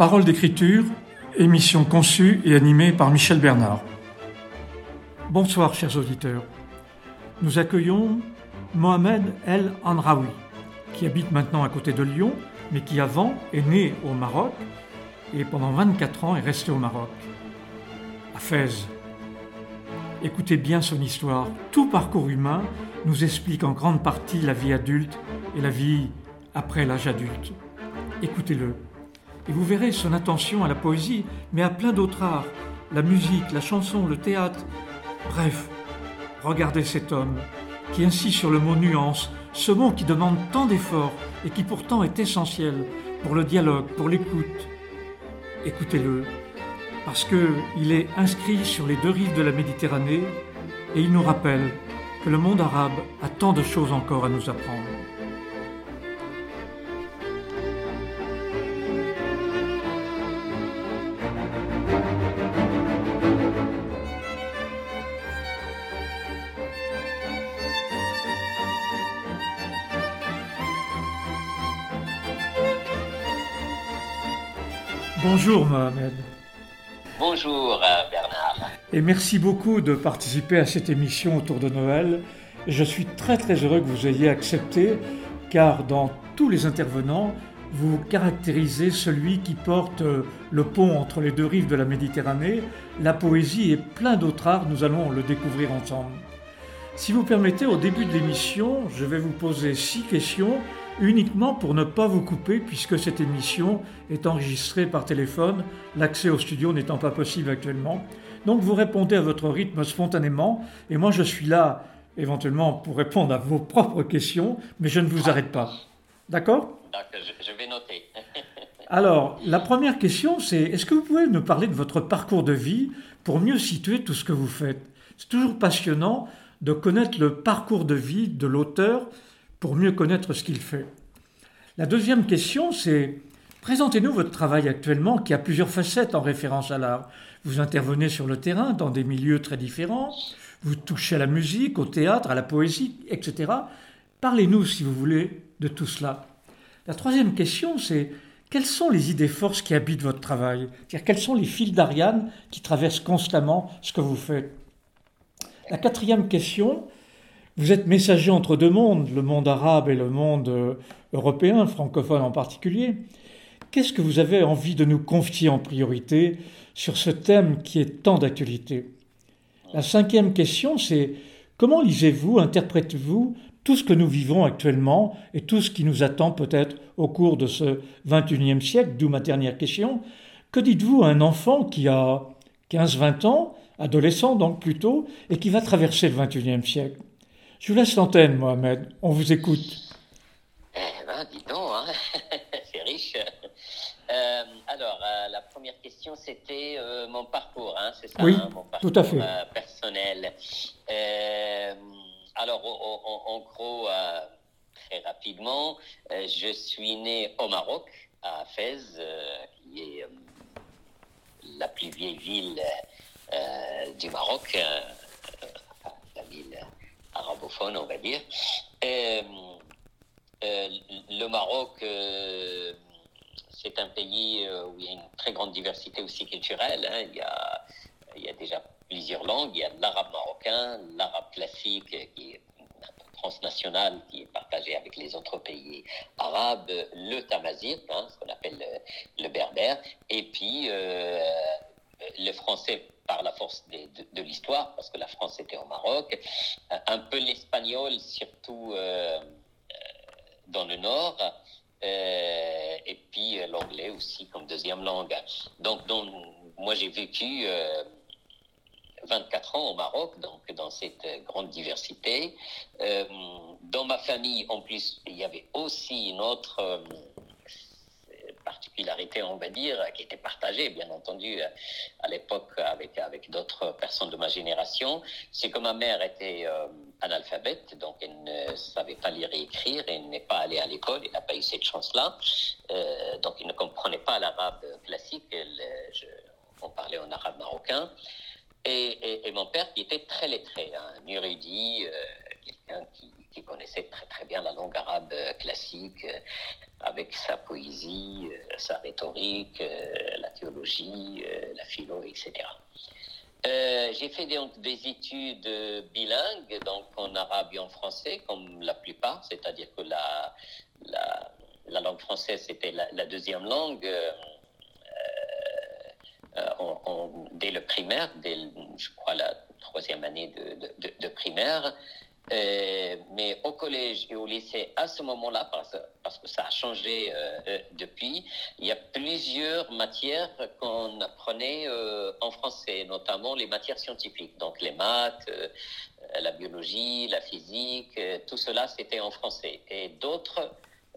Parole d'écriture, émission conçue et animée par Michel Bernard. Bonsoir chers auditeurs. Nous accueillons Mohamed El Anraoui, qui habite maintenant à côté de Lyon, mais qui avant est né au Maroc et pendant 24 ans est resté au Maroc, à Fès. Écoutez bien son histoire. Tout parcours humain nous explique en grande partie la vie adulte et la vie après l'âge adulte. Écoutez-le et vous verrez son attention à la poésie, mais à plein d'autres arts, la musique, la chanson, le théâtre. Bref, regardez cet homme qui insiste sur le mot nuance, ce mot qui demande tant d'efforts et qui pourtant est essentiel pour le dialogue, pour l'écoute. Écoutez-le, parce qu'il est inscrit sur les deux rives de la Méditerranée et il nous rappelle que le monde arabe a tant de choses encore à nous apprendre. Bonjour Mohamed. Bonjour euh, Bernard. Et merci beaucoup de participer à cette émission autour de Noël. Je suis très très heureux que vous ayez accepté car dans tous les intervenants, vous caractérisez celui qui porte euh, le pont entre les deux rives de la Méditerranée, la poésie et plein d'autres arts, nous allons le découvrir ensemble. Si vous permettez, au début de l'émission, je vais vous poser six questions uniquement pour ne pas vous couper puisque cette émission est enregistrée par téléphone, l'accès au studio n'étant pas possible actuellement. Donc vous répondez à votre rythme spontanément et moi je suis là éventuellement pour répondre à vos propres questions, mais je ne vous arrête pas. D'accord? Je vais noter. Alors, la première question, c'est est-ce que vous pouvez nous parler de votre parcours de vie pour mieux situer tout ce que vous faites? C'est toujours passionnant de connaître le parcours de vie de l'auteur pour mieux connaître ce qu'il fait. La deuxième question, c'est présentez-nous votre travail actuellement qui a plusieurs facettes en référence à l'art. Vous intervenez sur le terrain dans des milieux très différents, vous touchez à la musique, au théâtre, à la poésie, etc. Parlez-nous, si vous voulez, de tout cela. La troisième question, c'est quelles sont les idées forces qui habitent votre travail? C'est-à-dire, quels sont les fils d'Ariane qui traversent constamment ce que vous faites? La quatrième question, vous êtes messager entre deux mondes, le monde arabe et le monde euh, européen, francophone en particulier. Qu'est-ce que vous avez envie de nous confier en priorité sur ce thème qui est tant d'actualité? La cinquième question, c'est comment lisez-vous, interprétez-vous tout ce que nous vivons actuellement et tout ce qui nous attend peut-être au cours de ce 21e siècle, d'où ma dernière question. Que dites-vous à un enfant qui a 15-20 ans, adolescent donc plutôt, et qui va traverser le 21e siècle? Je vous laisse l'antenne, Mohamed. On vous écoute. Eh ben, dis donc, hein. c'est riche. Euh, alors, euh, la première question, c'était euh, mon parcours, hein, c'est ça Oui, hein, mon parcours, tout à fait. personnel. alors, en gros, très rapidement, je suis né au Maroc, à Fès, qui est la plus vieille ville du Maroc, la ville arabophone, on va dire. Euh, euh, le Maroc, euh, c'est un pays où il y a une très grande diversité aussi culturelle. Hein. Il, y a, il y a déjà plusieurs langues. Il y a l'arabe marocain, l'arabe classique qui est transnational qui est partagé avec les autres pays arabes, le tamazight, hein, ce qu'on appelle le, berbère, et puis le français par la force de, l'histoire, parce que la France était au Maroc, un peu l'espagnol, surtout euh, euh, dans le nord, euh, et puis l'anglais aussi comme deuxième langue. Donc, donc moi j'ai vécu 24 ans au Maroc, donc dans cette grande diversité. dans ma famille, en plus, il y avait aussi une autre particularité, on va dire, qui était partagée, bien entendu, à l'époque avec, d'autres personnes de ma génération, c'est que ma mère était euh, analphabète, donc elle ne savait pas lire et écrire, elle n'est pas allée à l'école, elle n'a pas eu cette chance-là, euh, donc elle ne comprenait pas l'arabe classique, on parlait en arabe marocain. Et, mon père qui était très lettré, hein, un érudit, euh, quelqu'un qui qui connaissait très très bien la langue arabe classique, avec sa poésie, sa rhétorique, la théologie, la philo, etc. j'ai fait des, des, études bilingues, donc en arabe et en français, comme la plupart, c'est-à-dire que la, la, la, langue française c'était la, deuxième langue. Euh, dès le primaire, dès, je crois, la troisième année de, de primaire. Euh, mais au collège et au lycée, à ce moment-là, parce, que ça a changé euh, depuis, il y a plusieurs matières qu'on apprenait euh, en français, notamment les matières scientifiques, donc les maths, euh, la biologie, la physique, tout cela c'était en français. Et d'autres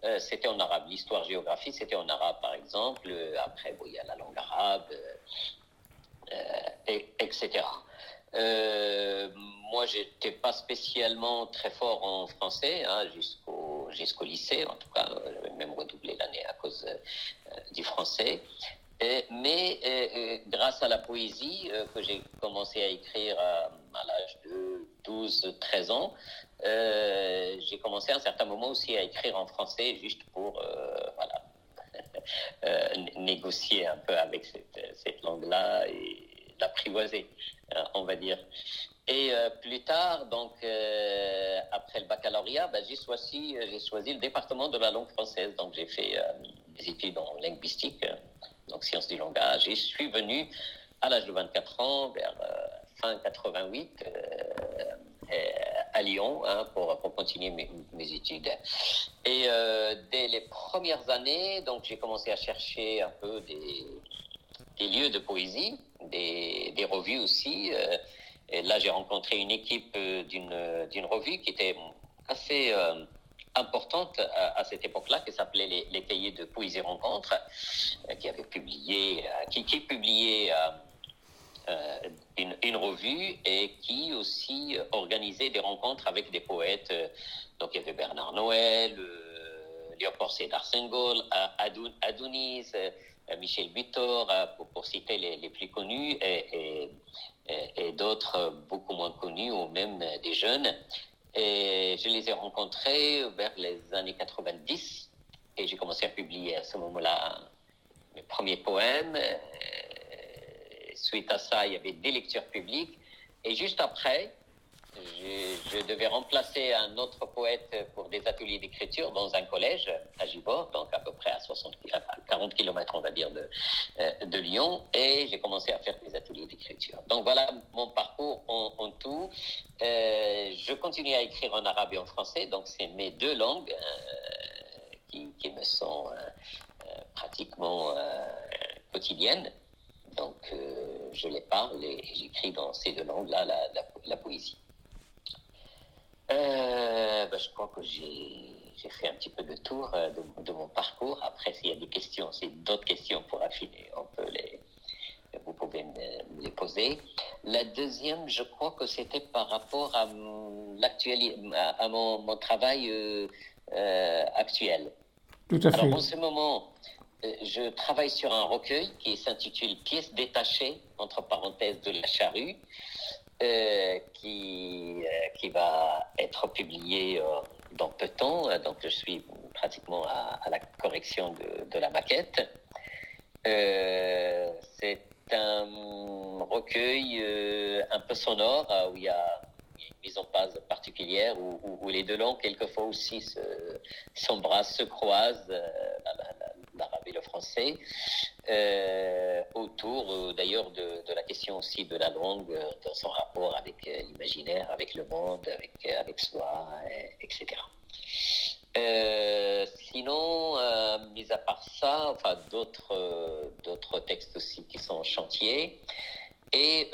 euh, c'était en arabe. L'histoire géographie, c'était en arabe, par exemple. Après, il y a la langue arabe, euh, et, etc. Euh, moi, j'étais pas spécialement très fort en français hein, jusqu'au lycée. En tout cas, j'avais même redoublé l'année à cause euh, du français. Et, mais euh, grâce à la poésie que j'ai commencé à écrire à, l'âge de 12-13 ans, euh, j'ai commencé à un certain moment aussi à écrire en français juste pour euh, euh, négocier un peu avec cette langue-là et l'apprivoiser, on va dire. Et plus tard, donc après le baccalauréat, ben, j'ai choisi, le département de la langue française. Donc j'ai fait des études en linguistique, donc sciences du langage. Et je suis venu à l'âge de 24 ans, vers fin 88, à Lyon hein, pour, continuer mes, études. Et euh, dès les premières années, donc j'ai commencé à chercher un peu des lieux de poésie, des, revues aussi. Euh, là, j'ai rencontré une équipe euh, d'une d'une revue qui était assez euh, importante à, cette époque-là, qui s'appelait les, les, Cahiers de Poésie Rencontre, euh, qui avait publié, euh, qui, publiait euh, une, une, revue et qui aussi organisait des rencontres avec des poètes. Donc il y avait Bernard Noël, euh, Léopold Sédar Senghol, Adonis, euh, Michel Butor, pour, pour, citer les, les, plus connus, et, et, et d'autres beaucoup moins connus, ou même des jeunes. Et je les ai rencontrés vers les années 90, et j'ai commencé à publier à ce moment-là mes premiers poèmes suite à ça, il y avait des lectures publiques. Et juste après, je, devais remplacer un autre poète pour des ateliers d'écriture dans un collège à Gibor, donc à peu près à, 60, à 40 km, on va dire, de, euh, de Lyon. Et j'ai commencé à faire des ateliers d'écriture. Donc voilà mon parcours en, tout. Euh, je continue à écrire en arabe et en français, donc c'est mes deux langues euh, qui, me sont pratiquement quotidiennes. Donc, je les parle et j'écris dans ces deux langues-là la, la, la, poésie. Euh, ben, je crois que j'ai fait un petit peu de tour euh, de, de mon parcours. Après, s'il y a des questions, c'est d'autres questions pour affiner, on peut les, vous pouvez me, les poser. La deuxième, je crois que c'était par rapport à, à, à mon, mon, travail euh, euh, actuel. Tout à fait. Alors, en ce moment, je travaille sur un recueil qui s'intitule Pièces détachées, entre parenthèses, de la charrue, euh, qui, euh, qui va être publié euh, dans peu de temps. Donc, je suis pratiquement à, la correction de, la maquette. C'est un recueil un peu sonore où il y a une mise en page particulière où, les deux langues quelquefois aussi s'embrassent, se, se, croisent. L'arabe et le français, euh, autour euh, d'ailleurs de, la question aussi de la langue euh, dans son rapport avec l'imaginaire, avec le monde, avec, avec soi, etc. sinon, mis à part ça, enfin d'autres d'autres textes aussi qui sont en chantier et,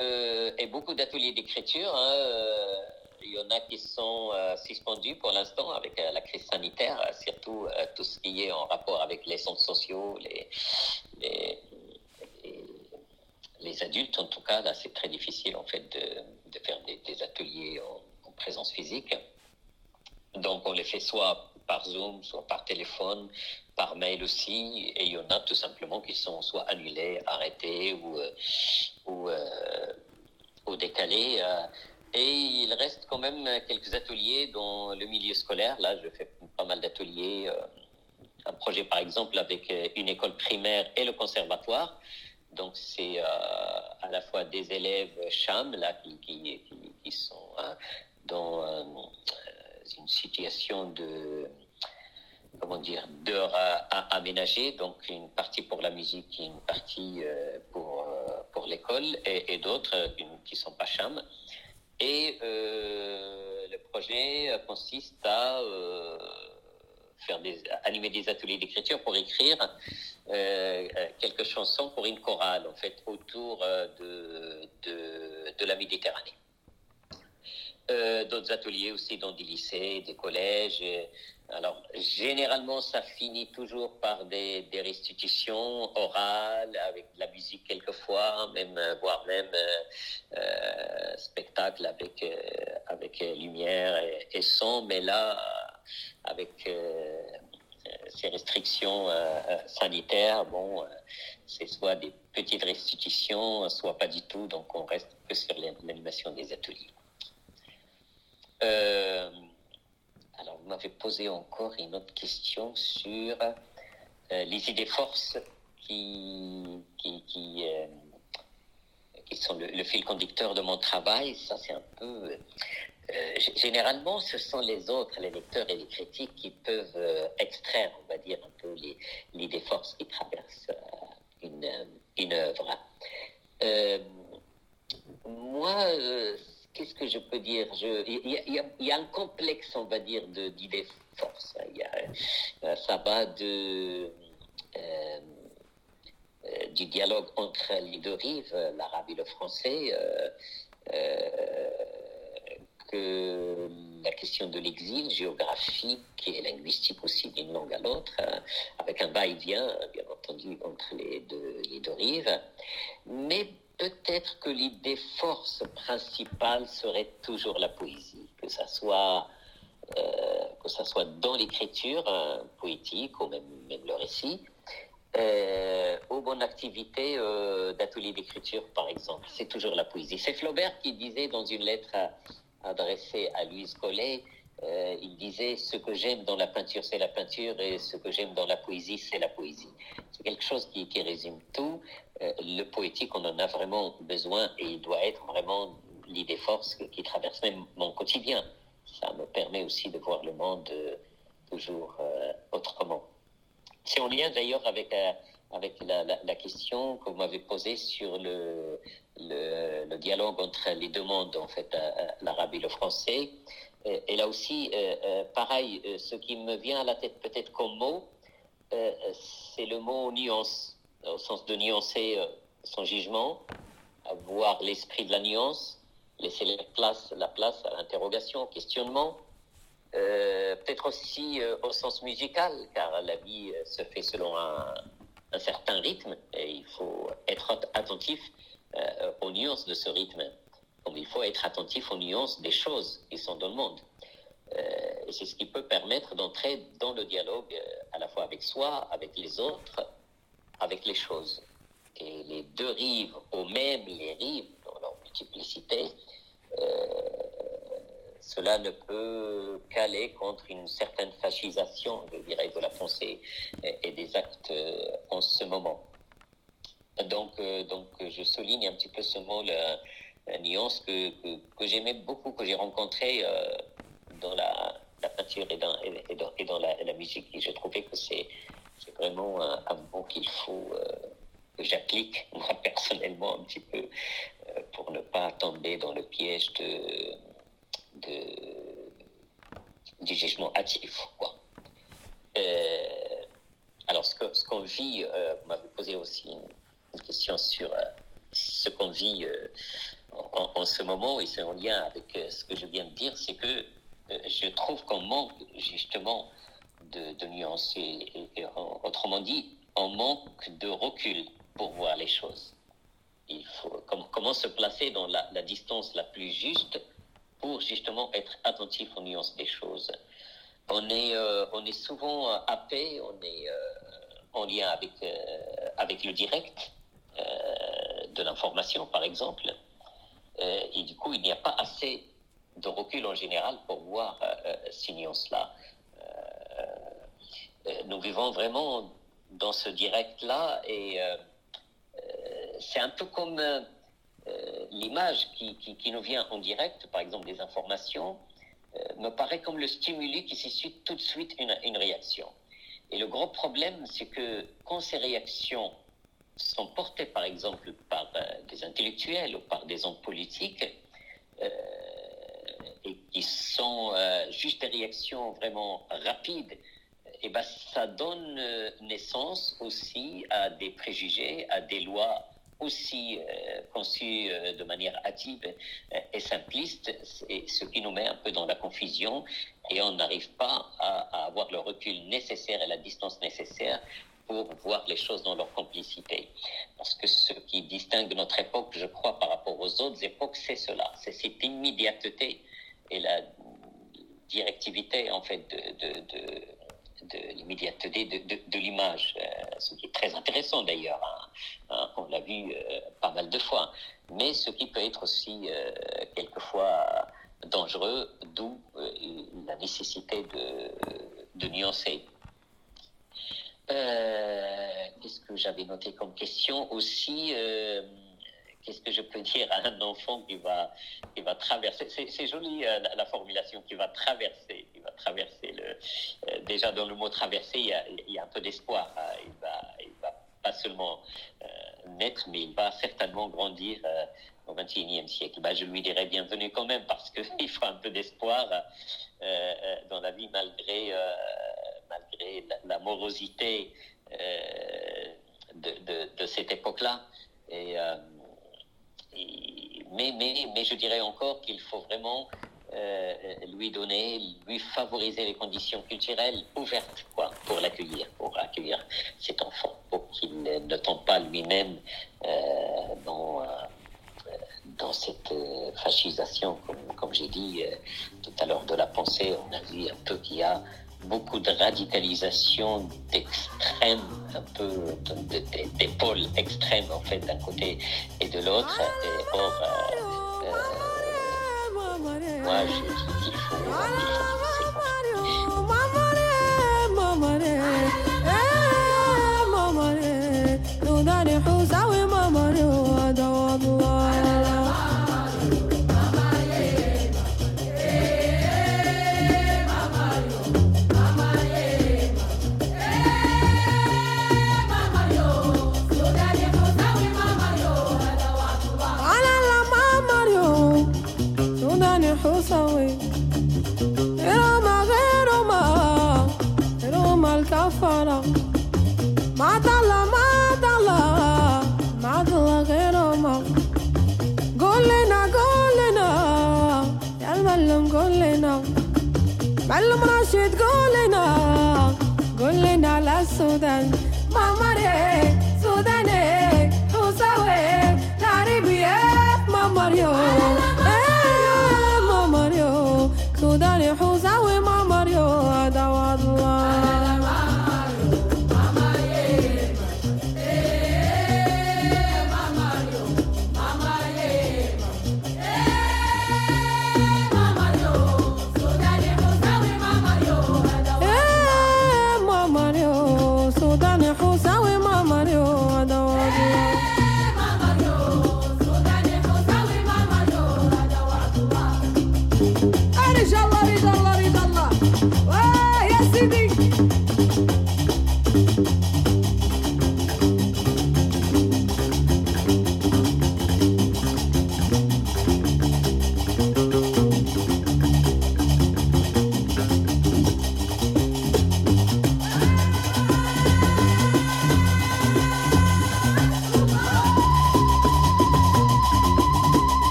et beaucoup d'ateliers d'écriture. Hein, il y en a qui sont euh, suspendus pour l'instant avec euh, la crise sanitaire, euh, surtout tout ce qui est en rapport avec les centres sociaux, les, les, les, adultes en tout cas. Là, c'est très difficile en fait de, de faire des, des ateliers en, en, présence physique. Donc, on les fait soit par Zoom, soit par téléphone, par mail aussi. Et il y en a tout simplement qui sont soit annulés, arrêtés ou, ou, ou décalés. Et il reste quand même quelques ateliers dans le milieu scolaire. Là, je fais pas mal d'ateliers. Euh, un projet, par exemple, avec euh, une école primaire et le conservatoire. Donc, c'est euh, à la fois des élèves CHAM, là, qui, sont hein, dans une situation de comment dire, d'heures à, aménager, donc une partie pour la musique une partie pour, pour l'école, et, et d'autres qui sont pas cham. Et euh, le projet consiste à euh, faire des, animer des ateliers d'écriture pour écrire euh, quelques chansons pour une chorale, en fait, autour de, de, de la Méditerranée. D'autres ateliers aussi dans des lycées, des collèges. Alors, généralement, ça finit toujours par des, restitutions orales, avec de la musique quelquefois, même, euh, voire même euh, euh, spectacle avec, euh, avec lumière et, et, son, mais là, avec ces restrictions sanitaires, bon, c'est soit des petites restitutions, soit pas du tout, donc on reste que sur l'animation des ateliers. Euh, alors, vous m'avez posé encore une autre question sur euh, les idées forces qui, qui, qui, euh, sont le, fil conducteur de mon travail. Ça, c'est un peu. Euh, généralement, ce sont les autres, les lecteurs et les critiques, qui peuvent extraire, on va dire, un peu l'idée force qui traverse une, une œuvre. moi, qu'est-ce que je peux dire Il y, a un complexe, on va dire, d'idées forces. Euh, ça va de, euh, euh, du dialogue entre les deux rives, l'arabe et le français, que la question de l'exil géographique et linguistique aussi d'une langue à l'autre, avec un va-et-vient, bien entendu, entre les deux, les deux rives. Mais peut-être que l'idée force principale serait toujours la poésie, que ça soit euh, que ça soit dans l'écriture euh, poétique ou même, le récit, euh, ou bonne activité euh, d'atelier d'écriture par exemple. C'est toujours la poésie. C'est Flaubert qui disait dans une lettre adressée à Louise Collet, euh, il disait ce que j'aime dans la peinture, c'est la peinture, et ce que j'aime dans la poésie, c'est la poésie. C'est quelque chose qui, résume tout. Euh, le poétique, on en a vraiment besoin et il doit être vraiment l'idée force qui traverse même mon quotidien. Ça me permet aussi de voir le monde euh, toujours autrement. C'est en lien d'ailleurs avec, la, question que vous m'avez posée sur le, le, dialogue entre les deux mondes, en fait, l'arabe et le français. Et, et là aussi, pareil, ce qui me vient à la tête peut-être comme mot, c'est le mot nuance au sens de nuancer euh, son jugement, avoir l'esprit de la nuance, laisser la place, la place à l'interrogation, au questionnement. Euh, peut-être aussi euh, au sens musical, car la vie euh, se fait selon un, certain rythme et il faut être attentif euh, aux nuances de ce rythme. Comme il faut être attentif aux nuances des choses qui sont dans le monde. et c'est ce qui peut permettre d'entrer dans le dialogue à la fois avec soi, avec les autres, avec les choses. Et les deux rives, ou même les rives, dans leur multiplicité, euh, cela ne peut qu'aller contre une certaine fascisation, je dirais, de la pensée et, des actes euh, en ce moment. Donc, euh, donc, je souligne un petit peu ce mot, la, nuance que, que, j'aimais beaucoup, que j'ai rencontré euh, dans la, la, peinture et dans, et dans, et dans la, la, musique. Et je trouvais que c'est vraiment un, mot qu'il faut euh, que j'applique moi personnellement un petit peu euh, pour ne pas tomber dans le piège de, de du jugement hâtif. Quoi. Alors ce qu'on ce vit, vous m'avez posé aussi une, question sur ce qu'on vit en, ce moment et c'est en lien avec ce que je viens de dire, c'est que je trouve qu'on manque justement de, et, autrement dit, on manque de recul pour voir les choses. Il faut com comment se placer dans la, distance la plus juste pour justement être attentif aux nuances des choses. On est, euh, on est souvent happé, on est euh, en lien avec, euh, avec le direct euh, de l'information, par exemple. Et du coup, il n'y a pas assez de recul en général pour voir ces nuances-là. nous vivons vraiment dans ce direct-là et c'est un peu comme l'image qui, qui, nous vient en direct, par exemple des informations, me paraît comme le stimuli qui suscite tout de suite une, une réaction. Et le gros problème, c'est que quand ces réactions sont portées, par exemple, par euh, des intellectuels ou par des hommes politiques, euh, et qui sont euh, juste des réactions vraiment rapides, et eh ben, ça donne naissance aussi à des préjugés, à des lois aussi euh, conçu euh, de manière hâtive et simpliste, et ce qui nous met un peu dans la confusion et on n'arrive pas à, avoir le recul nécessaire et la distance nécessaire pour voir les choses dans leur complicité. Parce que ce qui distingue notre époque, je crois, par rapport aux autres époques, c'est cela, c'est cette immédiateté et la directivité, en fait, de, l'immédiateté de, l'image, euh, ce qui est très intéressant d'ailleurs. Hein. Hein, on l'a vu euh, pas mal de fois. Mais ce qui peut être aussi euh, quelquefois dangereux, d'où la nécessité de nuancer. Qu'est-ce que j'avais noté comme question aussi qu'est-ce que je peux dire à un enfant qui va, qui va traverser C'est joli euh, la, formulation qui va traverser. Il va traverser le. Euh, déjà dans le mot traverser, il y a, un peu d'espoir. Hein. Il va, va pas seulement euh, naître, mais il va certainement grandir au XXIe siècle. Ben, je lui dirais bienvenue quand même parce qu'il faut un peu d'espoir dans la vie malgré, malgré la, morosité de, de, cette époque-là. Et mais, mais, mais je dirais encore qu'il faut vraiment euh, lui donner, lui favoriser les conditions culturelles ouvertes quoi, pour l'accueillir, pour accueillir cet enfant, pour qu'il ne tombe pas lui-même euh, dans, euh, dans cette fascisation, comme, comme j'ai dit tout à l'heure, de la pensée. On a vu un peu qu'il y a beaucoup de radicalisation d'extrêmes, un peu de, de, des pôles extrêmes en fait d'un côté et de l'autre. Or, euh, euh, moi je dis qu'il faut, il faut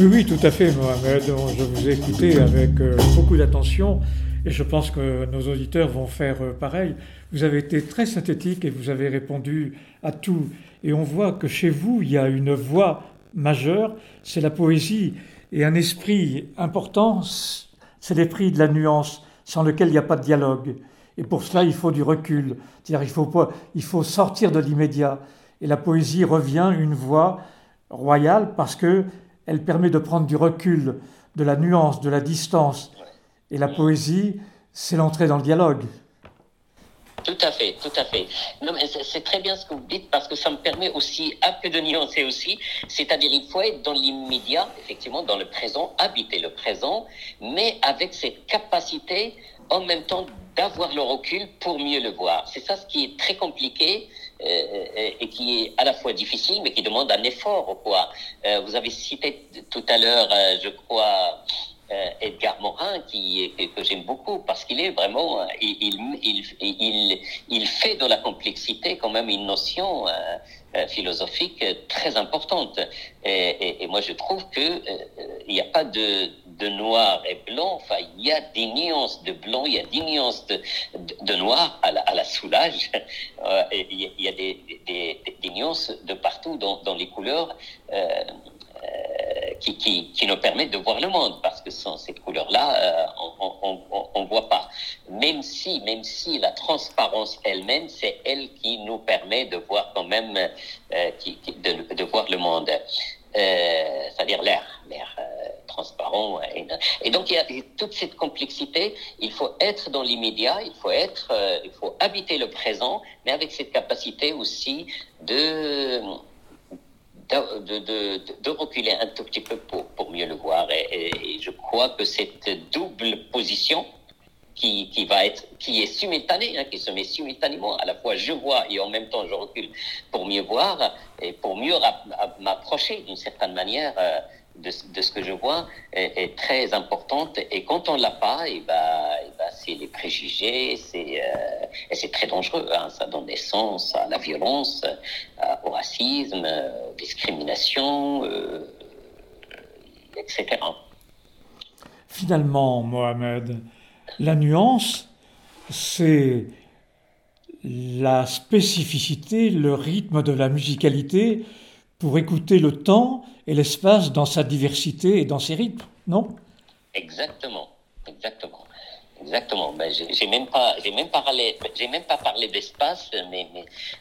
Oui, oui, tout à fait, Mohamed. Je vous ai écouté avec euh, beaucoup d'attention et je pense que nos auditeurs vont faire euh, pareil. Vous avez été très synthétique et vous avez répondu à tout. Et on voit que chez vous, il y a une voix majeure, c'est la poésie. Et un esprit important, c'est l'esprit de la nuance, sans lequel il n'y a pas de dialogue. Et pour cela, il faut du recul. C'est-à-dire, il faut, il faut sortir de l'immédiat. Et la poésie revient une voix royale parce que elle permet de prendre du recul, de la nuance, de la distance. Et la poésie, c'est l'entrée dans le dialogue. Tout à fait, tout à fait. C'est très bien ce que vous dites parce que ça me permet aussi un peu de nuancer aussi. C'est-à-dire, il faut être dans l'immédiat, effectivement, dans le présent, habiter le présent, mais avec cette capacité en même temps d'avoir le recul pour mieux le voir. C'est ça ce qui est très compliqué euh, et qui est à la fois difficile, mais qui demande un effort. Quoi. Euh, vous avez cité tout à l'heure, euh, je crois, euh, Edgar Morin, qui, que j'aime beaucoup, parce qu'il est vraiment, euh, il, il, il, il, fait de la complexité quand même une notion euh, philosophique très importante. Et, et, moi, je trouve que il n'y a pas de, de noir et blanc. Enfin, il y a des nuances de blanc, il y a des nuances de, de, noir à la, à la soulage. et il y a des, des, des, nuances de partout dans, dans les couleurs. Euh, qui, qui, qui, nous permettent de voir le monde, parce que sans cette couleur-là, euh, on ne voit pas. Même si, même si la transparence elle-même, c'est elle qui nous permet de voir quand même, euh, qui, de, de, voir le monde. c'est-à-dire l'air, l'air transparent. Et, donc il y a toute cette complexité. Il faut être dans l'immédiat, il faut être, il faut habiter le présent, mais avec cette capacité aussi de de, de, reculer un tout petit peu pour, pour mieux le voir. Et, et, je crois que cette double position qui, qui va être, qui est simultanée, hein, qui se met simultanément, à la fois je vois et en même temps je recule pour mieux voir et pour mieux m'approcher d'une certaine manière. Euh, de, ce que je vois est, très importante. Et quand on l'a pas, et bah, bah, c'est les préjugés, c'est euh, et c'est très dangereux. Hein, ça donne naissance à la violence, au racisme, aux discriminations, euh, etc. Finalement, Mohamed, la nuance, c'est la spécificité, le rythme de la musicalité pour écouter le temps et l'espace dans sa diversité et dans ses rythmes, non? Exactement, exactement. Exactement. Ben, j'ai même pas, j'ai même parlé, j'ai même pas parlé d'espace, mais,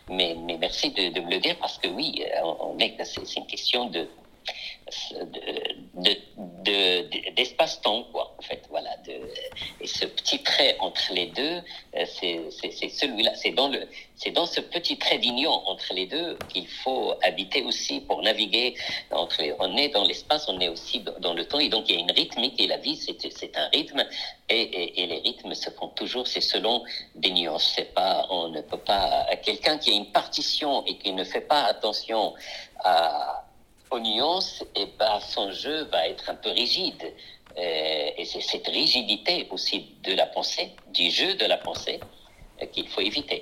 mais, mais, merci de, me le dire parce que oui, on, est, c'est une question de, d'espace-temps, de, quoi, en fait, voilà. Ce petit trait entre les deux, euh, c'est celui-là, c'est dans dans ce petit trait d'union entre les deux qu'il faut habiter aussi pour naviguer entre on est dans l'espace, on est aussi dans le temps, et donc il y a une rythmique, et la vie, c'est un rythme, et, et, les rythmes se font toujours, c'est selon des nuances, c'est pas, on ne peut pas, quelqu'un qui a une partition et qui ne fait pas attention aux nuances, et ben, son jeu va être un peu rigide. Euh, et c'est cette rigidité aussi de la pensée, du jeu de la pensée, euh, qu'il faut éviter.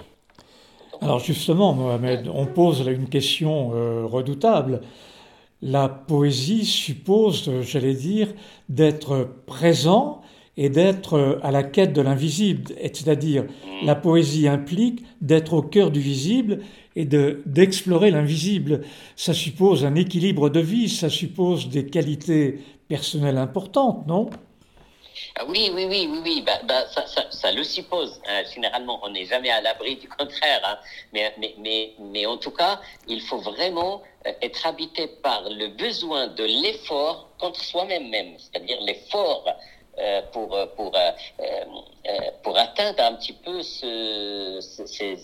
Alors justement, Mohamed, on pose là une question euh, redoutable. La poésie suppose, j'allais dire, d'être présent et d'être à la quête de l'invisible. C'est-à-dire, mm. la poésie implique d'être au cœur du visible et d'explorer l'invisible. Ça suppose un équilibre de vie, ça suppose des qualités personnelles importantes, non? Ah oui, oui, oui, oui, oui. Bah, bah, ça, ça, ça, le suppose. Hein. Généralement, on n'est jamais à l'abri du contraire. Hein. Mais, mais, mais, mais, en tout cas, il faut vraiment euh, être habité par le besoin de l'effort contre soi-même même, c'est-à-dire l'effort euh, pour, pour, euh, euh, pour atteindre un petit peu ce, ce,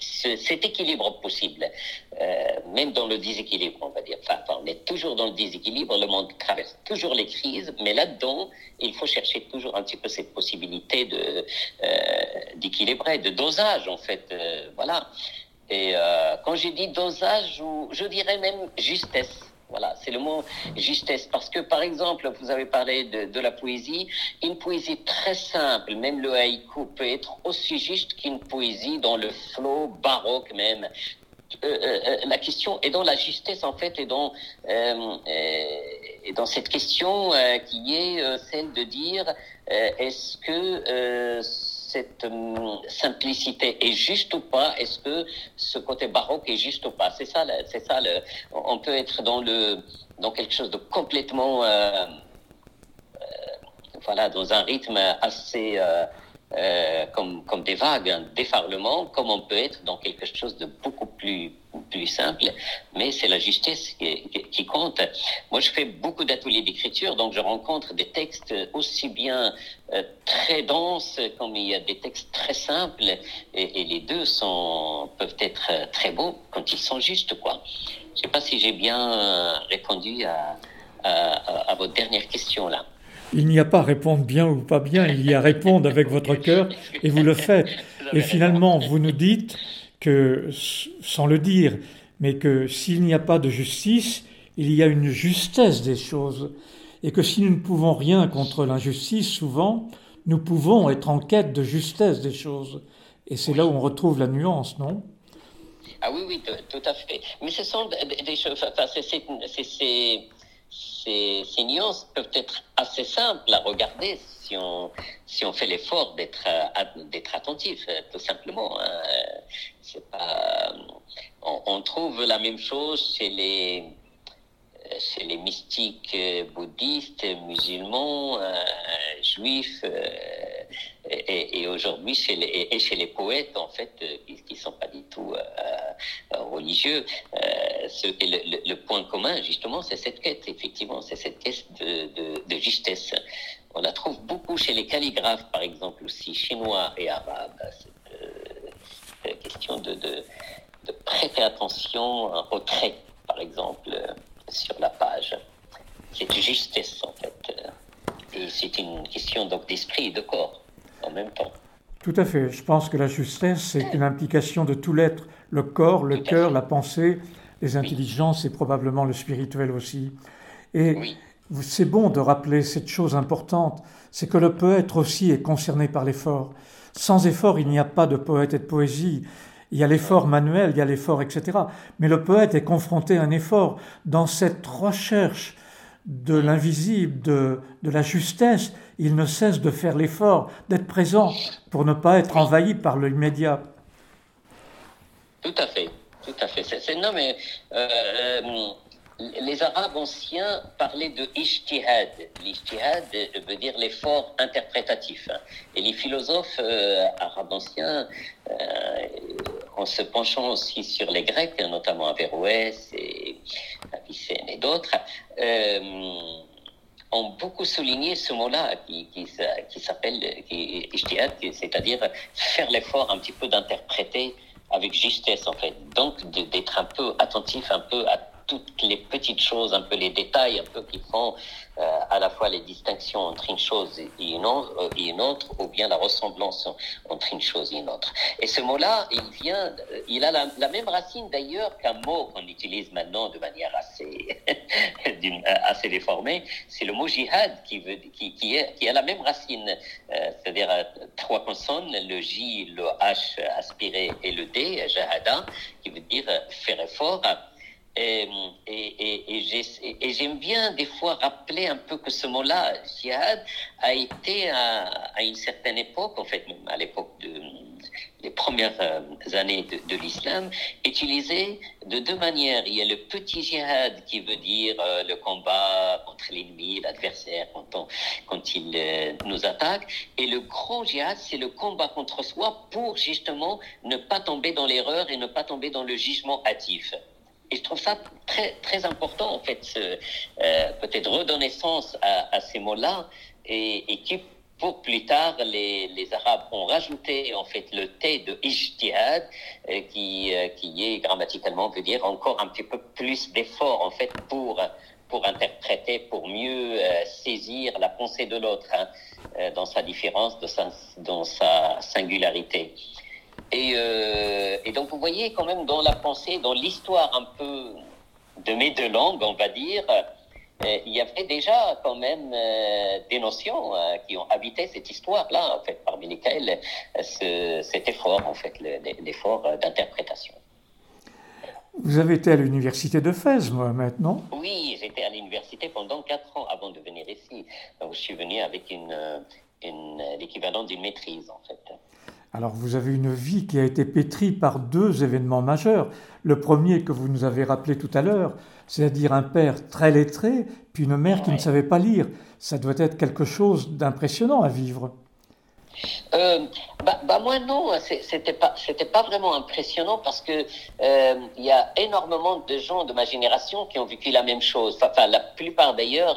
ce cet équilibre possible, euh, même dans le déséquilibre, on va dire. Enfin, on est toujours dans le déséquilibre, le monde traverse toujours les crises, mais là-dedans, il faut chercher toujours un petit peu cette possibilité de euh, d'équilibrer, de dosage, en fait. Euh, voilà. Et euh, quand j'ai dit dosage, je dirais même justesse. Voilà, c'est le mot justesse. Parce que, par exemple, vous avez parlé de, la poésie. Une poésie très simple, même le haïku peut être aussi juste qu'une poésie dans le flot baroque même. Euh, euh, euh la question est dans la justesse, en fait, et dans, euh, et dans cette question qui est celle de dire est-ce que cette hum, simplicité est juste ou pas? Est-ce que ce côté baroque est juste ou pas? C'est ça, c'est ça. On peut être dans le dans quelque chose de complètement euh, voilà, dans un rythme assez euh, euh, comme, comme des vagues, un déferlement, comme on peut être dans quelque chose de beaucoup plus, plus simple, mais c'est la justesse qui, qui- compte. Moi, je fais beaucoup d'ateliers d'écriture, donc je rencontre des textes aussi bien euh, très denses comme il y a des textes très simples, et, et les deux sont, peuvent être euh, très beaux quand ils sont justes, quoi. Je sais pas si j'ai bien euh, répondu à, à- à votre dernière question, là. Il n'y a pas à répondre bien ou pas bien, il y a à répondre avec votre cœur et vous le faites. Et finalement, vous nous dites que, sans le dire, mais que s'il n'y a pas de justice, il y a une justesse des choses. Et que si nous ne pouvons rien contre l'injustice, souvent, nous pouvons être en quête de justesse des choses. Et c'est là où on retrouve la nuance, non? Ah oui, oui, tout, tout à fait. Mais ce sont des, choses, enfin, c'est- ces, nuances peuvent être assez simples à regarder si on, si on fait l'effort d'être euh, attentif, euh, tout simplement. hein. Euh, C'est pas, on, on trouve la même chose chez les, euh, chez les mystiques euh, bouddhistes, musulmans, euh, juifs, euh, et, aujourd'hui chez les, et- chez les poètes en fait, euh, qui, qui sont pas du tout euh, euh, religieux, euh, ce, et le, le- le point commun justement, c'est cette quête, effectivement, c'est cette quête de, de, de justesse. On la trouve beaucoup chez les calligraphes, par exemple, aussi chinois et arabes. Cette, euh, cette question de, de, prêter attention au trait, par exemple, euh, sur la page. C'est une justesse, en fait. euh, Et c'est une question donc d'esprit et de corps en même temps. Tout à fait. Je pense que la justesse, c'est une implication de tout l'être, le corps, le à cœur, la pensée, les intelligences et probablement le spirituel aussi. Et c'est bon de rappeler cette chose importante, c'est que le poète aussi est concerné par l'effort. Sans effort, il n'y a pas de poète et de poésie. Il y a l'effort manuel, il y a l'effort, etc. Mais le poète est confronté à un effort dans cette recherche de l'invisible, de, de la justesse. Il ne cesse de faire l'effort, d'être présent pour ne pas être envahi par l'immédiat. Tout à fait, tout à fait. C'est, non, mais euh, euh, les Arabes anciens parlaient de ijtihad. L'ijtihad veut dire l'effort interprétatif. hein. Et les philosophes euh, arabes anciens, euh, en se penchant aussi sur les Grecs, notamment Averroès et Avicenne et d'autres, euh, ont beaucoup souligné ce mot-là qui, qui, s'a- qui s'appelle ijtihad, c'est-à-dire faire l'effort un petit peu d'interpréter avec justesse en fait. Donc d'être un peu attentif un peu à toutes les petites choses, un peu les détails, un peu qui font euh, à la fois les distinctions entre une chose et une, autre, euh, et une autre, ou bien la ressemblance entre une chose et une autre. Et ce mot-là, il vient, euh, il a la, même racine d'ailleurs qu'un mot qu'on utilise maintenant de manière assez, assez déformée. C'est le mot jihad qui, qui, a la même racine, c'est-à-dire trois consonnes, le J, le H aspiré et le D, jahada, qui veut dire faire effort. Et, et, et j'ai- et j'aime bien des fois rappeler un peu que ce mot-là, jihad, a été à, une certaine époque, en fait même à l'époque de les premières euh, années de, l'islam, utilisé de deux manières. Il y a le petit jihad qui veut dire euh, le combat contre l'ennemi, l'adversaire quand, quand il euh, nous attaque, et le grand jihad, c'est le combat contre soi pour justement ne pas tomber dans l'erreur et ne pas tomber dans le jugement hâtif. Et je trouve ça très, très important, en fait, euh, peut-être redonner sens à, ces mots-là, et, qui, pour plus tard, les, les Arabes ont rajouté, en fait, le T de ijtihad, euh, qui, euh, qui est grammaticalement, veut dire encore un petit peu plus d'effort, en fait, pour, pour interpréter, pour mieux saisir la pensée de l'autre, hein, dans sa différence, dans sa singularité. Et, et donc, vous voyez quand même dans la pensée, dans l'histoire un peu de mes deux langues, on va dire, euh, il y avait déjà quand même euh, des notions euh, qui ont habité cette histoire-là, en fait, parmi lesquelles ce, cet effort, en fait, le- l'effort d'interprétation. Vous avez été à l'université de Fès, moi, maintenant. Oui, j'étais à l'université pendant quatre ans avant de venir ici. Donc, je suis venu avec une, une, l'équivalent d'une maîtrise, en fait. Alors vous avez une vie qui a été pétrie par deux événements majeurs. Le premier que vous nous avez rappelé tout à l'heure, c'est-à-dire un père très lettré, puis une mère qui ne savait pas lire. Ça doit être quelque chose d'impressionnant à vivre. Euh, bah, bah, moi non, c'était pas c'était pas vraiment impressionnant parce que euh, il y a énormément de gens de ma génération qui ont vécu la même chose. Enfin, la plupart d'ailleurs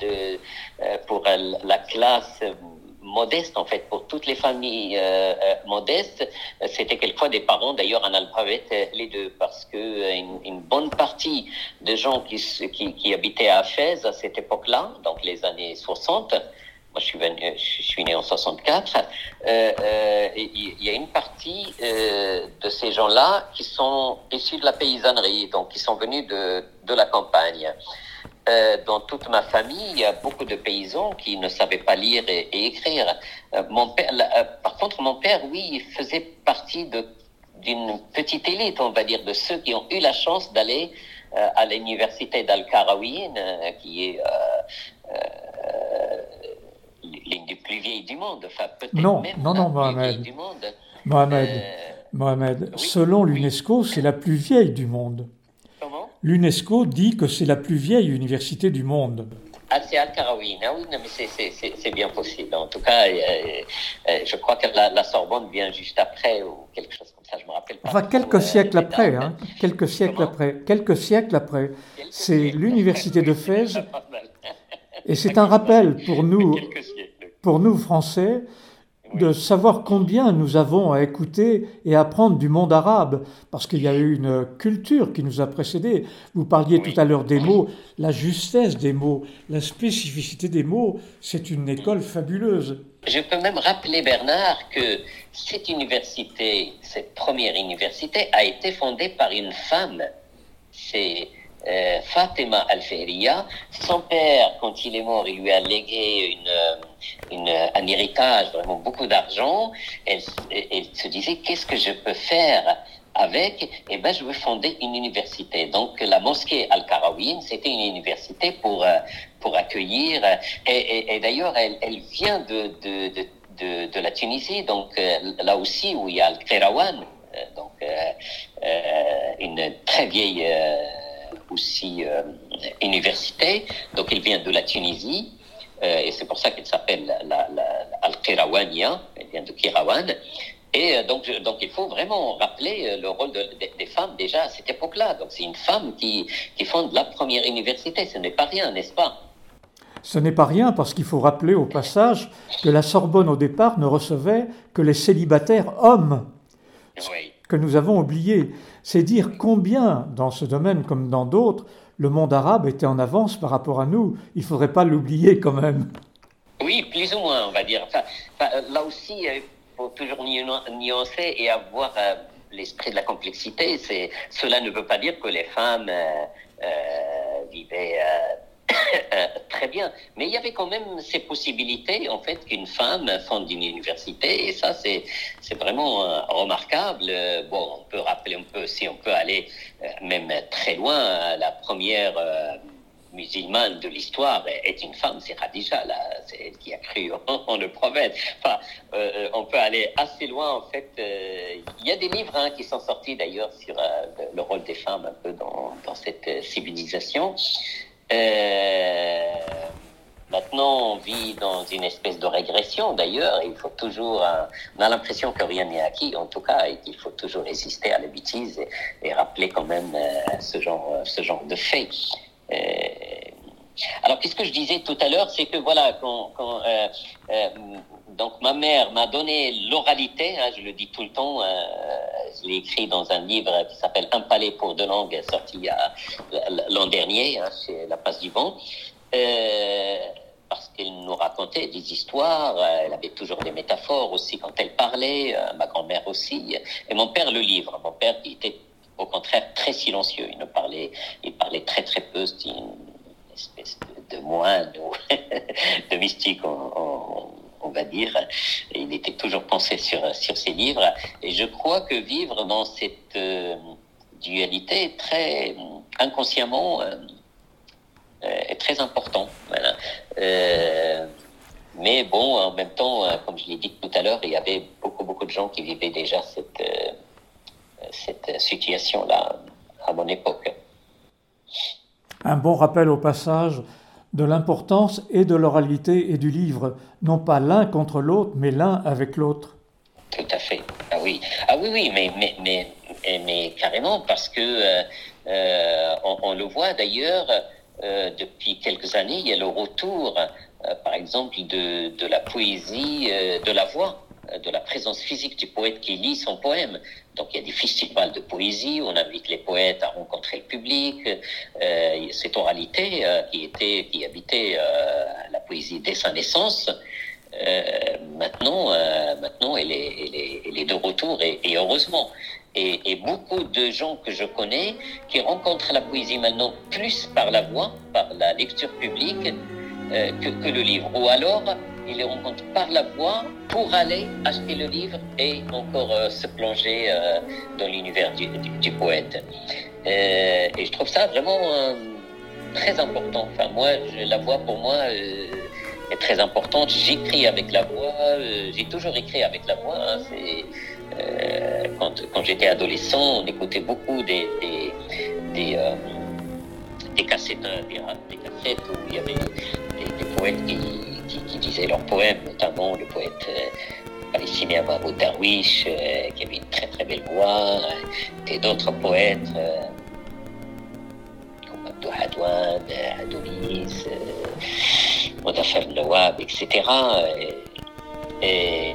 de euh, pour la classe modeste en fait pour toutes les familles euh, euh, modestes euh, c'était quelquefois des parents d'ailleurs analphabètes euh, les deux parce que euh, une, une bonne partie de gens qui, qui qui habitaient à Fès à cette époque-là donc les années 60 moi, je suis, venu, euh, je suis né en 64. Euh, euh, et Il y a une partie euh, de ces gens-là qui sont issus de la paysannerie, donc qui sont venus de, de la campagne. Euh, dans toute ma famille, il y a beaucoup de paysans qui ne savaient pas lire et, et écrire. Euh, mon père, euh, par contre, mon père, oui, il faisait partie de d'une petite élite, on va dire, de ceux qui ont eu la chance d'aller euh, à l'université d'Al-Karawin, euh, qui est euh, l'une des plus vieilles du monde, enfin peut-être Non, même non, la non, plus Mohamed. vieille du monde. Mohamed, Mohamed, oui. selon l'UNESCO, c'est la plus vieille du monde. L'UNESCO dit que c'est la plus vieille université du monde. Ah, c'est Al-Karawin. Ah oui, mais c'est- bien possible. En tout cas, euh, euh, je crois que la, la Sorbonne vient juste après ou quelque chose comme ça, je me rappelle pas. Enfin, quelques euh, siècles les après, hein, quelques siècles après, quelques siècles après, Quelques c'est l'université de Fès, et c'est un rappel pour nous, pour nous Français, de savoir combien nous avons à écouter et apprendre du monde arabe, parce qu'il y a eu une culture qui nous a précédés. Vous parliez tout à l'heure des mots, la justesse des mots, la spécificité des mots, c'est une école fabuleuse. Je peux même rappeler, Bernard, que cette université, cette première université, a été fondée par une femme. C'est euh, Fatima Al-Fehriya. Son père, quand il est mort, il lui a légué une, euh, une, un héritage, vraiment beaucoup d'argent. Elle, se disait, qu'est-ce que je peux faire avec, eh ben, je veux fonder une université. Donc, la mosquée Al-Karawin, c'était une université pour, euh, pour accueillir. euh, Et, d'ailleurs, elle, elle vient de, de, de, de, la Tunisie, donc euh, là aussi où il y a Al-Kirawan, euh, donc euh, euh, une très vieille euh, aussi euh, université. Donc, elle vient de la Tunisie. Euh, et c'est pour ça qu'elle s'appelle la, la, la, Al-Kirawania, elle vient de Kirawan. Et euh, donc, donc, il faut vraiment rappeler le rôle de- de- des femmes déjà à cette époque-là. Donc, c'est une femme qui, qui fonde la première université. Ce n'est pas rien, n'est-ce pas? Ce n'est pas rien parce qu'il faut rappeler au passage que la Sorbonne au départ ne recevait que les célibataires hommes, Oui. Que nous avons oubliés. C'est dire combien, dans ce domaine comme dans d'autres, le monde arabe était en avance par rapport à nous. Il ne faudrait pas l'oublier quand même. Oui, plus ou moins, on va dire. Euh, là aussi, il faut toujours nu- nuancer et avoir euh, l'esprit de la complexité. Cela ne veut pas dire que les femmes euh, vivaient très bien. Mais il y avait quand même ces possibilités, en fait, qu'une femme fonde une université. Et ça, c'est, c'est vraiment euh, remarquable. Bon, on peut rappeler, on peut, si on peut aller euh, même très loin, la première... euh, musulmane de l'histoire est une femme, c'est Khadija, là, c'est elle qui a cru en, le prophète. Enfin, on peut aller assez loin, en fait. Il y a des livres hein, qui sont sortis d'ailleurs sur le- le rôle des femmes un peu dans, cette civilisation. Euh, Maintenant, on vit dans une espèce de régression d'ailleurs. Il faut toujours, euh, on a l'impression que rien n'est acquis, en tout cas, et qu'il faut toujours résister à la bêtise et, rappeler quand même euh, ce genre, ce genre de faits. Euh, alors, qu'est-ce que je disais tout à l'heure, c'est que voilà, quand, quand donc ma mère m'a donné l'oralité, hein, je le dis tout le temps, euh, je l'ai écrit dans un livre qui s'appelle Un palais pour deux langues, sorti l'an dernier hein, chez La Place du Vent. Euh, parce qu'elle nous racontait des histoires, euh, elle avait toujours des métaphores aussi quand elle parlait, ma grand-mère aussi, et mon père le livre. Mon père était au contraire très silencieux, il ne parlait, il parlait très très peu, c'était une espèce de, moine ou de mystique, on va dire. Il était toujours pensé sur, sur ses livres. Et je crois que vivre dans cette euh, dualité très inconsciemment euh, euh, est très important. Euh, mais bon, en même temps, comme je l'ai dit tout à l'heure, il y avait beaucoup, beaucoup de gens qui vivaient déjà cette, cette situation-là à mon époque. Un bon rappel au passage de l'importance et de l'oralité et du livre, non pas l'un contre l'autre, mais l'un avec l'autre. Tout à fait. Ah oui, ah oui, mais, carrément, parce que euh, on, on, le voit d'ailleurs euh, depuis quelques années, il y a le retour, euh, par exemple, de, de la poésie, euh, de la voix, de la présence physique du poète qui lit son poème. Donc il y a des festivals de poésie, on invite les poètes à rencontrer le public. Euh, cette oralité euh, qui était, qui habitait euh, la poésie dès sa naissance, maintenant, maintenant elle est, elle, est, de retour et, heureusement. Et, et, beaucoup de gens que je connais qui rencontrent la poésie maintenant plus par la voix, par la lecture publique, que, que, le livre. Ou alors, ils les rencontrent par la voix pour aller acheter le livre et encore euh, se plonger euh, dans l'univers du, poète. et je trouve ça vraiment très important. Enfin, moi, je, la voix pour moi est très importante. J'écris avec la voix. J'ai toujours écrit avec la voix. Hein, euh, quand, j'étais adolescent, on écoutait beaucoup des, des, des, euh, cassettes, des, des, cassettes où il y avait des, des poètes qui, qui, disaient leurs poèmes, notamment le poète euh, palestinien Mahmoud Darwish, euh, qui avait une très très belle voix, et d'autres poètes euh, comme Abdou Hadouane, Adonis, Modafar Nawab, etc. Et,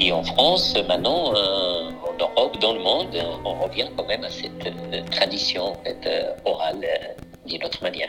et en France, maintenant, euh, en Europe, dans le monde, on revient quand même à cette euh, tradition en fait, euh, orale d'une autre manière.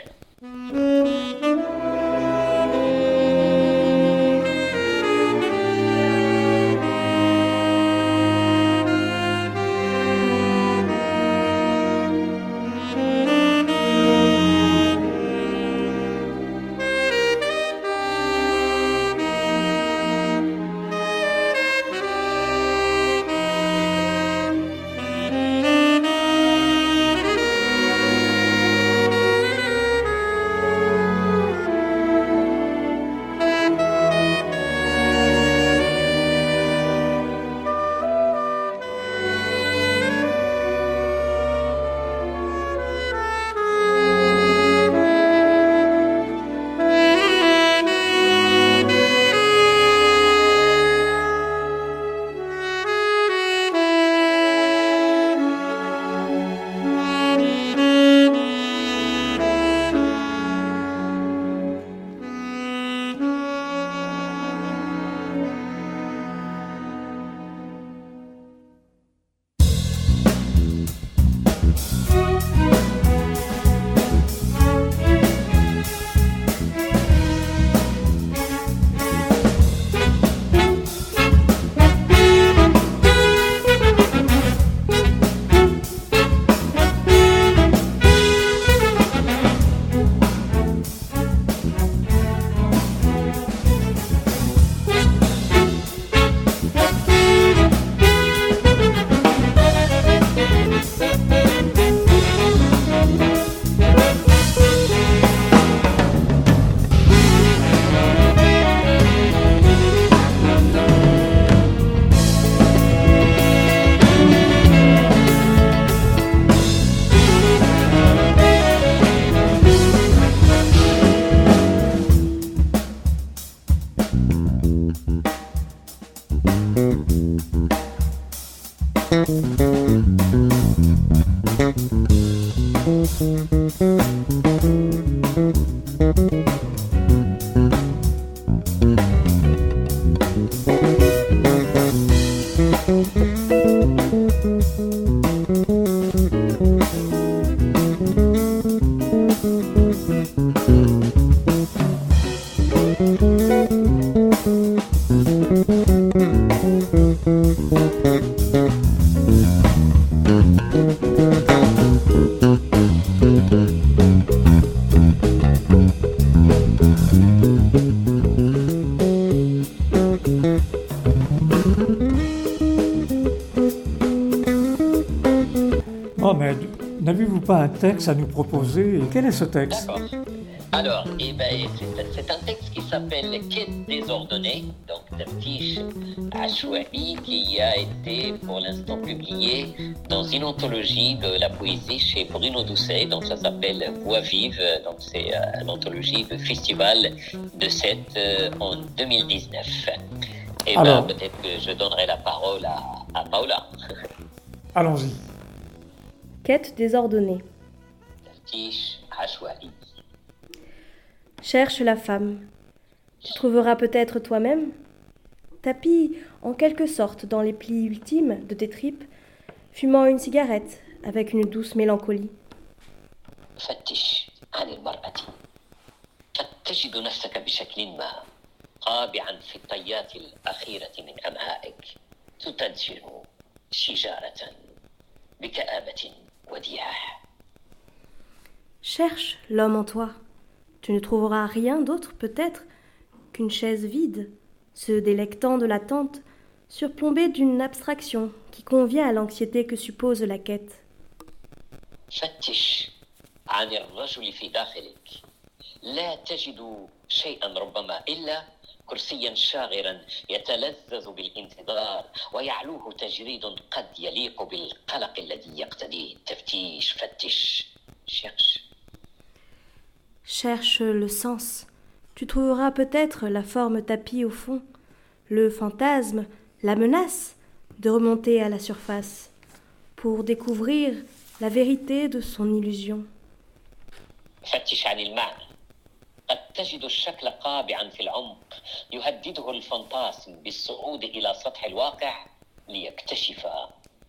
Texte à nous proposer Et quel est ce texte? Alors, eh ben, c'est- un texte qui s'appelle Quête désordonnée, donc Taftish Ashwahi, qui a été pour l'instant publié dans une anthologie de la poésie chez Bruno Doucet, donc ça s'appelle Voix vive, donc c'est euh, l'anthologie du Festival de Sète euh, en 2019. Et ben, Alors. peut-être que je donnerai la parole à, à Paola. Allons-y. Quête désordonnée. Cherche la femme. Tu trouveras peut-être toi-même. Tapis en quelque sorte dans les plis ultimes de tes tripes, fumant une cigarette avec une douce mélancolie. Cherche l'homme en toi. Tu ne trouveras rien d'autre peut-être qu'une chaise vide, se délectant de l'attente, surplombée d'une abstraction qui convient à l'anxiété que suppose la quête. فتش عن الرجل في داخلك لا تجد شيئا ربما إلا كرسيا شاغرا يتلذذ بالانتظار ويعلوه تجريد قد يليق بالقلق الذي يقتضيه التفتيش فتش cherche Cherche le sens. Tu trouveras peut-être la forme tapie au fond, le fantasme, la menace de remonter à la surface pour découvrir la vérité de son illusion. فتش عن المعنى قد تجد الشكل قابعا في العمق يهدده الفانتاسم بالصعود الى سطح الواقع ليكتشف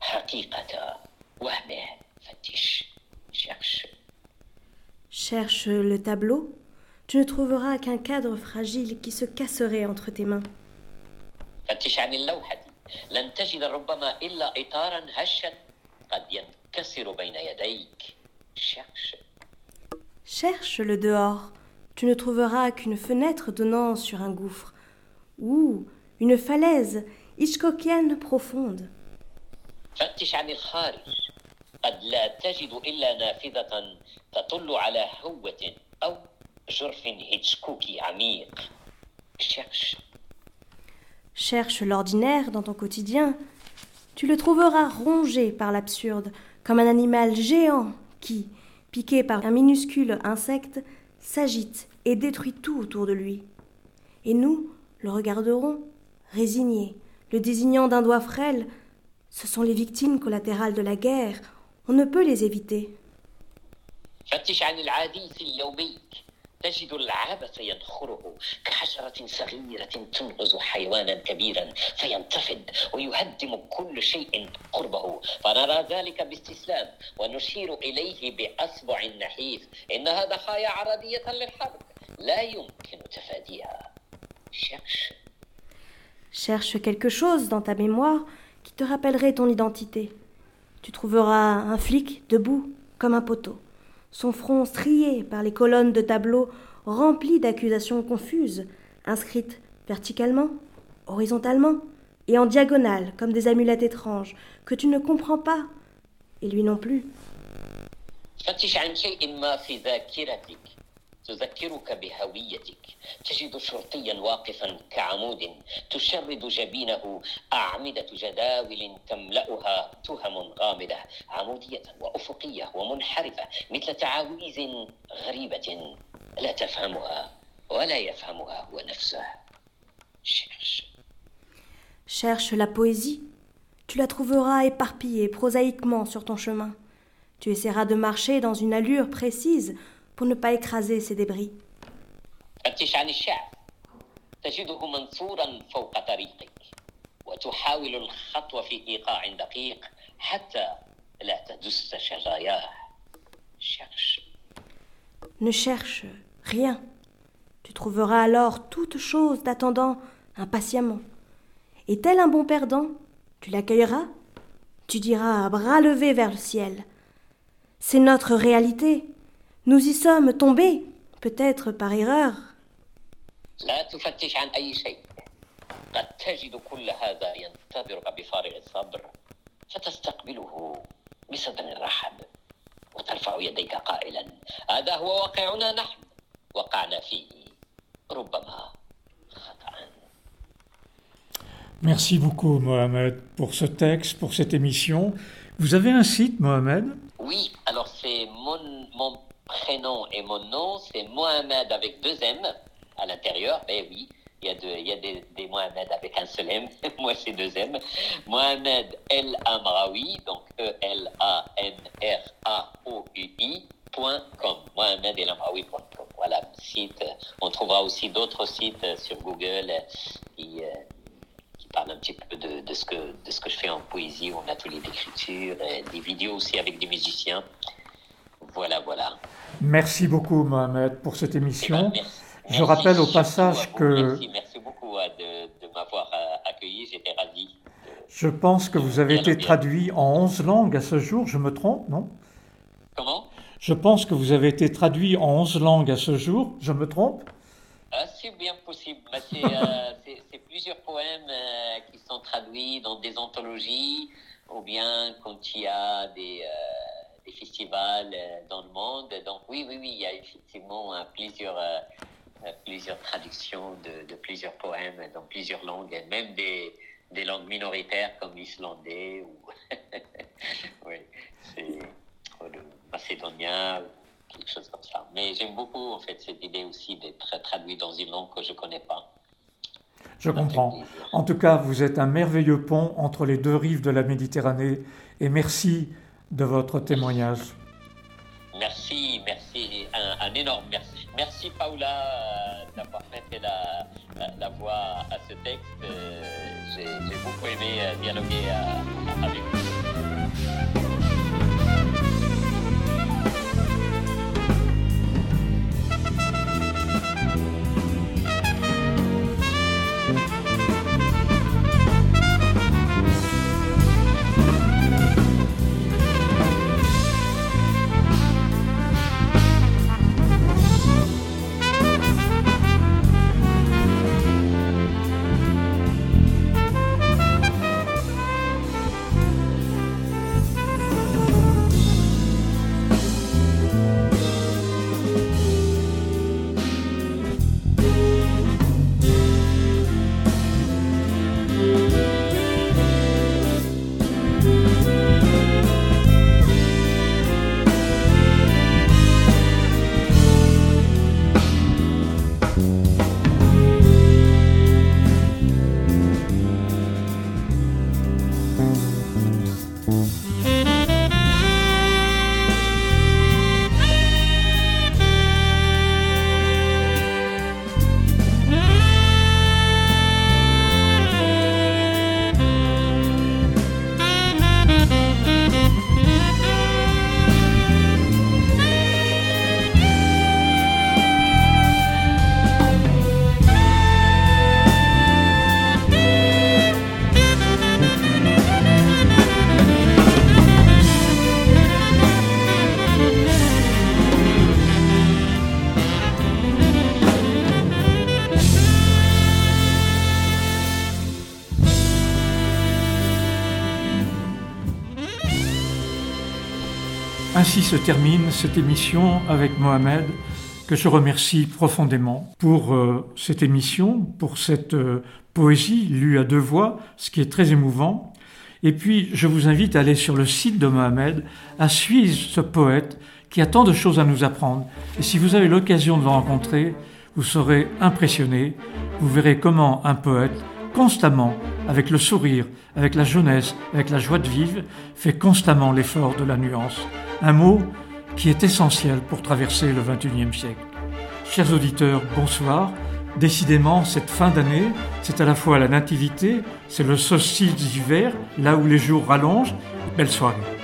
حقيقه وهمه فتش cherche Cherche le tableau. Tu ne trouveras qu'un cadre fragile qui se casserait entre tes mains. فتش عن اللوحه لن تجد ربما الا اطارا هشا قد ينكسر بين يديك cherche Cherche le dehors. Tu ne trouveras qu'une fenêtre donnant sur un gouffre ou une falaise hitchcockienne profonde. فتش عن الخارج قد لا تجد إلا نافذة تطل على هوة أو جرف هيتشكوكي عميق cherche Cherche l'ordinaire dans ton quotidien. Tu le trouveras rongé par l'absurde, comme un animal géant qui, piqué par un minuscule insecte, s'agite et détruit tout autour de lui. Et nous le regarderons, résignés, le désignant d'un doigt frêle. Ce sont les victimes collatérales de la guerre. On ne peut les éviter. فتش عن العاديث اللومي تجد العبث ينخره كحشرة صغيرة تنقذ حيوانا كبيرا فينتفض ويهدم كل شيء قربه فنرى ذلك باستسلام ونشير إليه بأصبع نحيف إنها ضحايا عرضية للحرب لا يمكن تفاديها cherche Cherche quelque chose dans ta mémoire qui te rappellerait ton identité. Tu trouveras un flic debout comme un poteau, son front strié par les colonnes de tableaux remplis d'accusations confuses, inscrites verticalement, horizontalement et en diagonale comme des amulettes étranges que tu ne comprends pas, et lui non plus. فتش عن شيء ما في ذاكرتك تذكرك بهويتك تجد شرطيا واقفا كعمود تشرد جبينه أعمدة جداول تملأها تهم غامضة عمودية وأفقية ومنحرفة مثل تعاويذ غريبة لا تفهمها ولا يفهمها هو نفسه cherche Cherche la poésie. Tu la trouveras éparpillée prosaïquement sur ton chemin. Tu essaieras de marcher dans une allure précise pour ne pas écraser ces débris. Ne cherche rien. Tu trouveras alors toute chose t'attendant impatiemment. Et tel un bon perdant, tu l'accueilleras. Tu diras à bras levés vers le ciel. C'est notre réalité. Nous y sommes tombés, peut-être par erreur. لا تفتش عن اي شيء قد تجد كل هذا ينتظرك بفارغ الصبر فتستقبله بصدر رحب وترفع يديك قائلا هذا هو واقعنا نحن وقعنا فيه ربما خطأ Merci beaucoup Mohamed pour ce texte, pour cette émission. Vous avez un site Mohamed Oui, alors c'est mon, mon prénom et mon nom, c'est Mohamed avec deux M à l'intérieur. Eh oui, il y a, deux- il y a des, Mohamed avec un seul M. Moi, c'est deux M. Mohamed El Amraoui, donc E-L-A-M-R-A-O-U-I. .com, Mohamed El Amraoui.com. Voilà, site. On trouvera aussi d'autres sites sur Google euh, qui, euh, qui parlent un petit peu de, de ce que, de ce que je fais en poésie. On a tous les d'écriture, euh, des vidéos aussi avec des musiciens. Voilà, voilà. Merci beaucoup Mohamed pour cette Eh ben, émission. merci- Je rappelle au passage que- Merci, merci beaucoup euh, de, de m'avoir euh, accueilli. J'étais ravi. Je pense que vous avez été traduit en 11 langues à ce jour, je me trompe, non? Comment? Je pense que vous avez été traduit en 11 langues à ce jour, je me trompe? Ah, C'est bien possible. C'est euh, c'est- plusieurs poèmes euh, qui sont traduits dans des anthologies, ou bien quand il y a des, euh, des festivals euh, dans le monde. Donc oui, oui, oui, il y a effectivement euh, plusieurs, euh, plusieurs traductions de, de plusieurs poèmes dans plusieurs langues, et même des, des langues minoritaires comme l'islandais ou oui, ou le macédonien ou quelque chose comme ça. Mais j'aime beaucoup en fait cette idée aussi d'être traduit dans une langue que je connais pas. Je comprends. En tout cas, vous êtes un merveilleux pont entre les deux rives de la Méditerranée et merci de votre témoignage. Merci, merci, un, énorme merci. Merci Paula d'avoir prêté la, voix à ce texte. Euh, J'ai j'ai beaucoup aimé euh, dialoguer euh, avec vous. Se termine cette émission avec Mohamed, que je remercie profondément pour euh, cette émission, pour cette euh, poésie lue à deux voix, ce qui est très émouvant. Et puis, je vous invite à aller sur le site de Mohamed, à suivre ce poète qui a tant de choses à nous apprendre. Et si vous avez l'occasion de le rencontrer, vous serez impressionné. Vous verrez comment un poète, constamment, avec le sourire, avec la jeunesse, avec la joie de vivre, fait constamment l'effort de la nuance. Un mot qui est essentiel pour traverser le XXIe siècle. Chers auditeurs, bonsoir. Décidément, cette fin d'année, c'est à la fois la nativité, c'est le solstice d'hiver, là où les jours rallongent. Belle soirée.